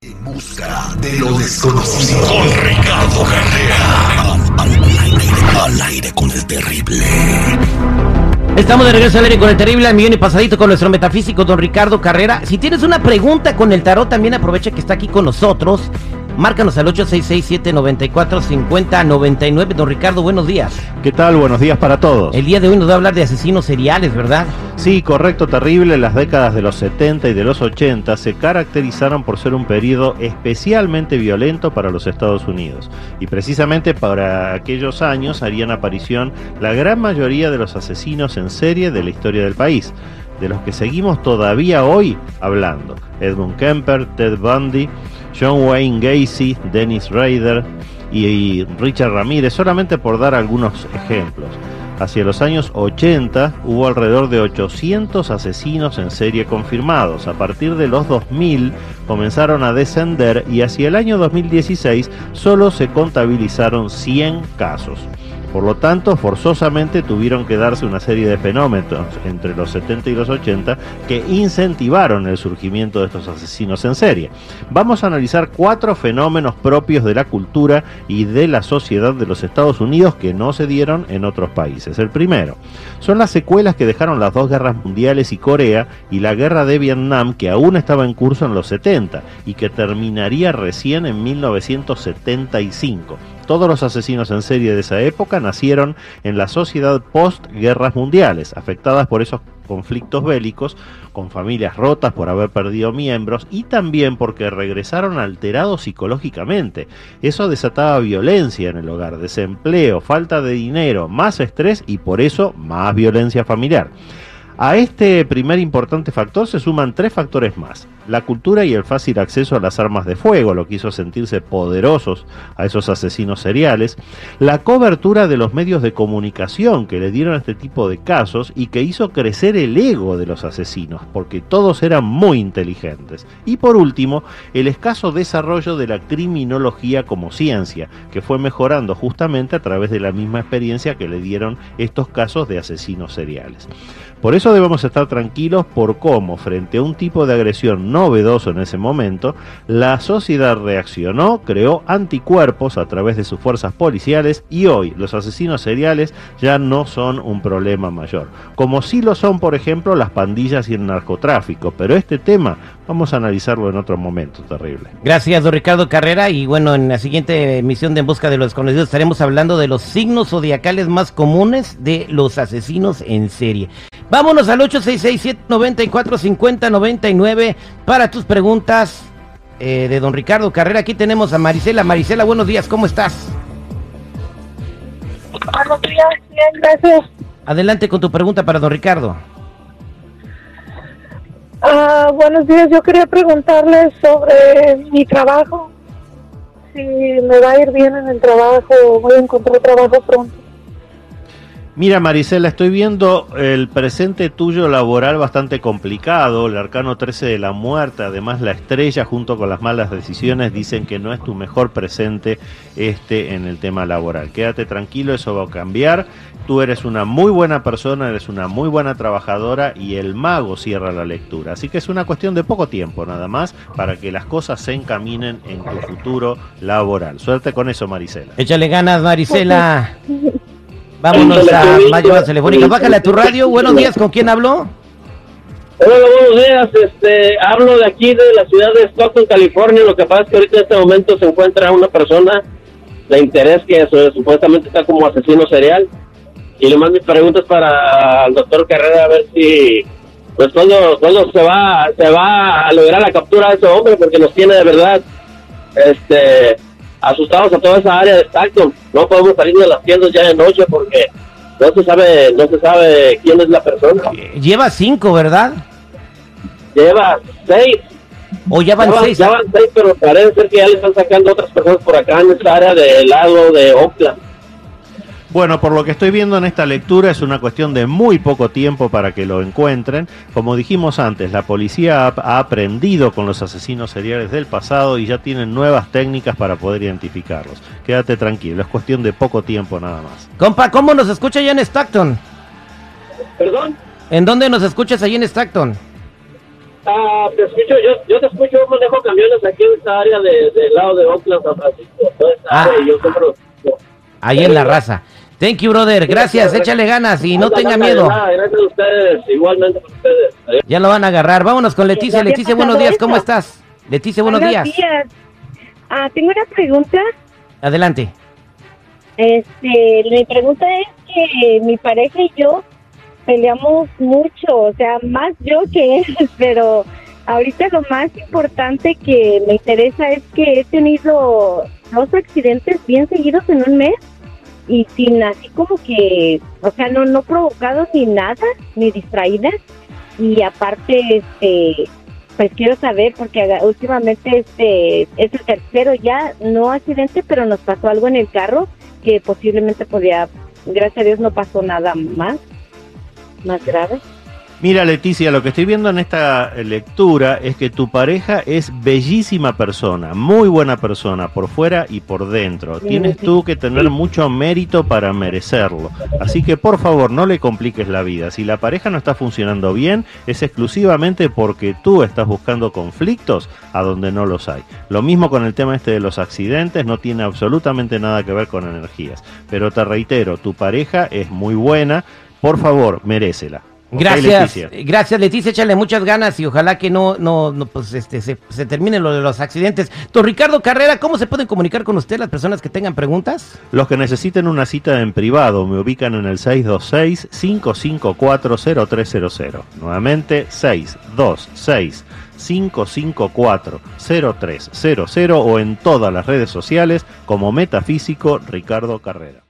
En busca de Ricardo Carrera. Al aire con el terrible. Estamos de regreso al aire con el terrible al millón y pasadito con nuestro metafísico don Ricardo Carrera. Si tienes una pregunta con el tarot, también aprovecha que está aquí con nosotros. Márcanos al 866-794-5099. Don Ricardo, buenos días. ¿Qué tal? Buenos días para todos. El día de hoy nos va a hablar de asesinos seriales, ¿verdad? Sí, correcto, terrible. Las décadas de los 70 y de los 80 se caracterizaron por ser un periodo especialmente violento para los Estados Unidos. Y precisamente para aquellos años harían aparición la gran mayoría de los asesinos en serie de la historia del país, de los que seguimos todavía hoy hablando. Edmund Kemper, Ted Bundy, John Wayne Gacy, Dennis Rader y Richard Ramírez, solamente por dar algunos ejemplos. Hacia los años 80 hubo alrededor de 800 asesinos en serie confirmados. A partir de los 2000 comenzaron a descender y hacia el año 2016 solo se contabilizaron 100 casos. Por lo tanto, forzosamente tuvieron que darse una serie de fenómenos entre los 70 y los 80 que incentivaron el surgimiento de estos asesinos en serie. Vamos a analizar cuatro fenómenos propios de la cultura y de la sociedad de los Estados Unidos que no se dieron en otros países. El primero son las secuelas que dejaron las dos guerras mundiales y Corea y la guerra de Vietnam que aún estaba en curso en los 70 y que terminaría recién en 1975. Todos los asesinos en serie de esa época nacieron en la sociedad post-guerras mundiales, afectadas por esos conflictos bélicos, con familias rotas por haber perdido miembros y también porque regresaron alterados psicológicamente. Eso desataba violencia en el hogar, desempleo, falta de dinero, más estrés y por eso más violencia familiar. A este primer importante factor se suman tres factores más. La cultura y el fácil acceso a las armas de fuego, lo que hizo sentirse poderosos a esos asesinos seriales. La cobertura de los medios de comunicación que le dieron a este tipo de casos y que hizo crecer el ego de los asesinos, porque todos eran muy inteligentes. Y por último, el escaso desarrollo de la criminología como ciencia, que fue mejorando justamente a través de la misma experiencia que le dieron estos casos de asesinos seriales. Por eso debemos estar tranquilos por cómo, frente a un tipo de agresión novedoso en ese momento, la sociedad reaccionó, creó anticuerpos a través de sus fuerzas policiales y hoy los asesinos seriales ya no son un problema mayor. Como sí lo son, por ejemplo, las pandillas y el narcotráfico, pero este tema vamos a analizarlo en otro momento terrible. Gracias, don Ricardo Carrera. Y bueno, en la siguiente emisión de En Busca de los Desconocidos estaremos hablando de los signos zodiacales más comunes de los asesinos en serie. Vámonos al 866-794-5099 para tus preguntas eh, de don Ricardo Carrera. Aquí tenemos a Marisela. Marisela, buenos días, ¿cómo estás? Buenos días, bien, gracias. Adelante con tu pregunta para don Ricardo. Ah, buenos días, yo quería preguntarle sobre mi trabajo. Si me va a ir bien en el trabajo, voy a encontrar trabajo pronto. Mira Marisela, estoy viendo el presente tuyo laboral bastante complicado, el arcano 13 de la muerte, además la estrella junto con las malas decisiones dicen que no es tu mejor presente este en el tema laboral. Quédate tranquilo, eso va a cambiar. Tú eres una muy buena persona, eres una muy buena trabajadora y el mago cierra la lectura. Así que es una cuestión de poco tiempo nada más para que las cosas se encaminen en tu futuro laboral. Suerte con eso, Marisela. Échale ganas, Marisela. Vámonos a más llamadas telefónicas. Bájale a tu radio. Buenos días, ¿con quién habló? Hola, buenos días. Este, hablo de aquí de la ciudad de Stockton, California. Lo que pasa es que ahorita en este momento se encuentra una persona de interés que su- supuestamente está como asesino serial. Y le mando mis preguntas para el doctor Carrera a ver si, pues cuando, cuando se va, se va a lograr la captura de ese hombre, porque nos tiene de verdad, este, asustados a toda esa área de Stockton. No podemos salir de las tiendas ya de noche porque no se sabe, no se sabe quién es la persona. Lleva cinco, ¿verdad? Lleva seis. O ya van Ya van, seis. ya van seis, pero parece ser que ya le están sacando otras personas por acá en esta área del lado de Oakland. Bueno, por lo que estoy viendo en esta lectura es una cuestión de muy poco tiempo para que lo encuentren. Como dijimos antes, la policía ha, aprendido con los asesinos seriales del pasado y ya tienen nuevas técnicas para poder identificarlos. Quédate tranquilo, es cuestión de poco tiempo nada más. Compa, ¿cómo nos escucha allá en Stockton? Perdón. ¿En dónde nos escuchas allí en Stockton? Ah, te escucho, yo, yo te escucho, yo manejo camiones aquí en esta área de- del lado de Oakland, San Francisco. Toda esta Ah. área, y yo escucho. Ahí en la raza. Thank you, brother. Gracias, échale ganas y no tenga miedo. nada, Gracias a ustedes, igualmente para ustedes. Adiós. Ya lo van a agarrar. Vámonos con Leticia. Leticia, buenos días. ¿Cómo estás? Leticia, buenos días. Ah, tengo una pregunta. Adelante. Este, mi pregunta es que mi pareja y yo peleamos mucho, o sea, más yo que él, pero ahorita lo más importante que me interesa es que he tenido dos accidentes bien seguidos en un mes y sin así como que, o sea, no no provocados ni nada, ni distraídas y aparte este pues quiero saber porque últimamente este es el tercero ya no accidente, pero nos pasó algo en el carro que posiblemente podía, gracias a Dios no pasó nada más, más grave. Mira Leticia, lo que estoy viendo en esta eh, lectura es que tu pareja es bellísima persona, muy buena persona, por fuera y por dentro. Sí, Tienes sí. tú que tener mucho mérito para merecerlo. Así que por favor no le compliques la vida. Si la pareja no está funcionando bien, es exclusivamente porque tú estás buscando conflictos a donde no los hay. Lo mismo con el tema este de los accidentes, no tiene absolutamente nada que ver con energías. Pero te reitero, tu pareja es muy buena, por favor, merécela. ¿Ok, Gracias, Leticia? gracias Leticia, échale muchas ganas y ojalá que no, no, no pues este, se, se termine lo de los accidentes. Don Ricardo Carrera, ¿cómo se pueden comunicar con usted las personas que tengan preguntas? Los que necesiten una cita en privado me ubican en el 626-554-0300. Nuevamente, 626-554-0300 o en todas las redes sociales como Metafísico Ricardo Carrera.